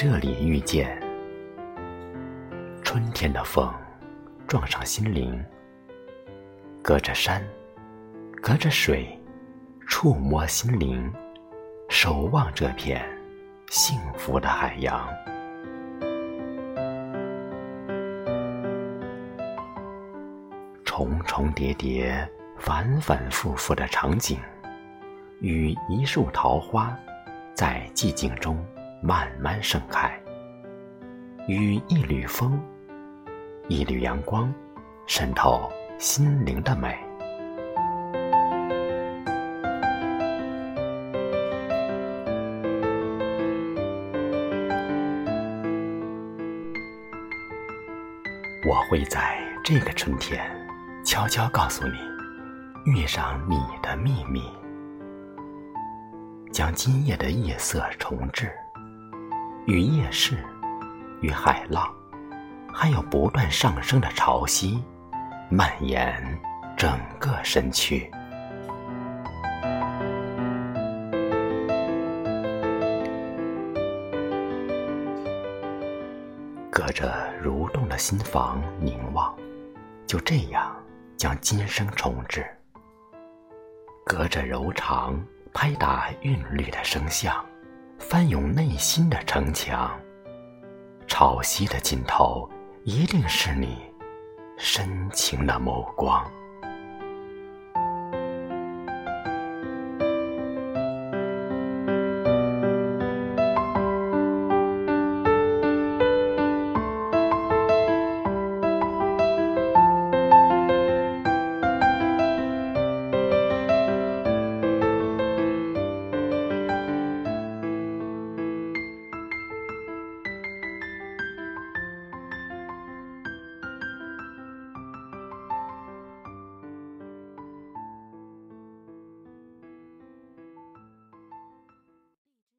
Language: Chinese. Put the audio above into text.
这里遇见。春天的风，撞上心灵。隔着山，隔着水，触摸心灵，守望这片幸福的海洋。重重叠叠、反反复复的场景，与一束桃花，在寂静中慢慢盛开，与一缕风。一缕阳光，渗透心灵的美。我会在这个春天，悄悄告诉你，遇上你的秘密，将今夜的夜色重置，与夜市，与海浪。还有不断上升的潮汐，蔓延整个身躯。隔着蠕动的心房凝望，就这样将今生重置。隔着柔肠拍打韵律的声响，翻涌内心的城墙。潮汐的尽头。一定是你深情的目光。